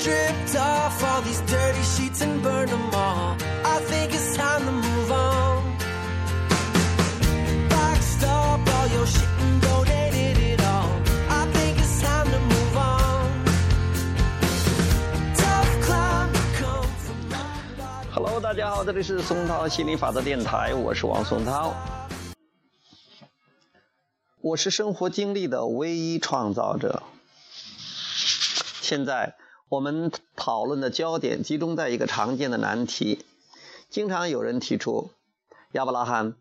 stripped off all these dirty sheets and burn them all. I think it's time to move on. Boxed up all your shit and donated it all. I think it's time to move on. Tough climb come from rock bottom. Hello，大家好，这里是松涛心理法则电台，我是王松涛。我是生活经历的唯一创造者。现在我们讨论的焦点集中在一个常见的难题。经常有人提出：“亚伯拉罕，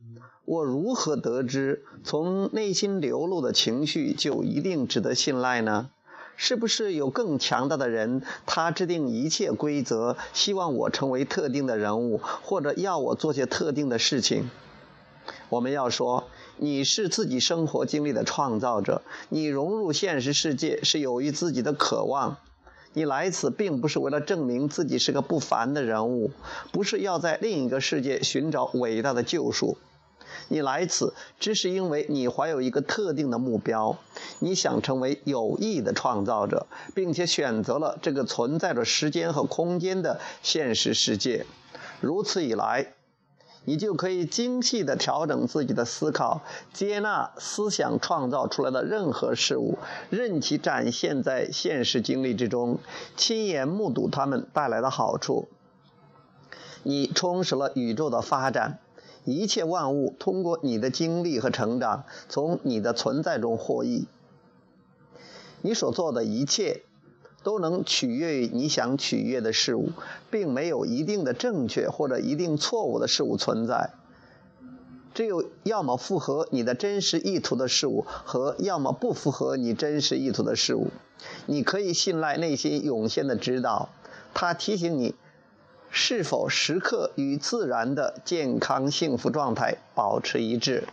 我如何得知从内心流露的情绪就一定值得信赖呢？是不是有更强大的人，他制定一切规则，希望我成为特定的人物，或者要我做些特定的事情？”我们要说，你是自己生活经历的创造者，你融入现实世界是由于自己的渴望。你来此并不是为了证明自己是个不凡的人物，不是要在另一个世界寻找伟大的救赎。你来此只是因为你怀有一个特定的目标，你想成为有益的创造者，并且选择了这个存在着时间和空间的现实世界。如此以来，你就可以精细地调整自己的思考，接纳思想创造出来的任何事物，任其展现在现实经历之中，亲眼目睹它们带来的好处。你充实了宇宙的发展，一切万物通过你的经历和成长，从你的存在中获益。你所做的一切。都能取悦于你想取悦的事物，并没有一定的正确或者一定错误的事物存在。只有要么符合你的真实意图的事物，和要么不符合你真实意图的事物。你可以信赖内心涌现的指导，它提醒你是否时刻与自然的健康幸福状态保持一致。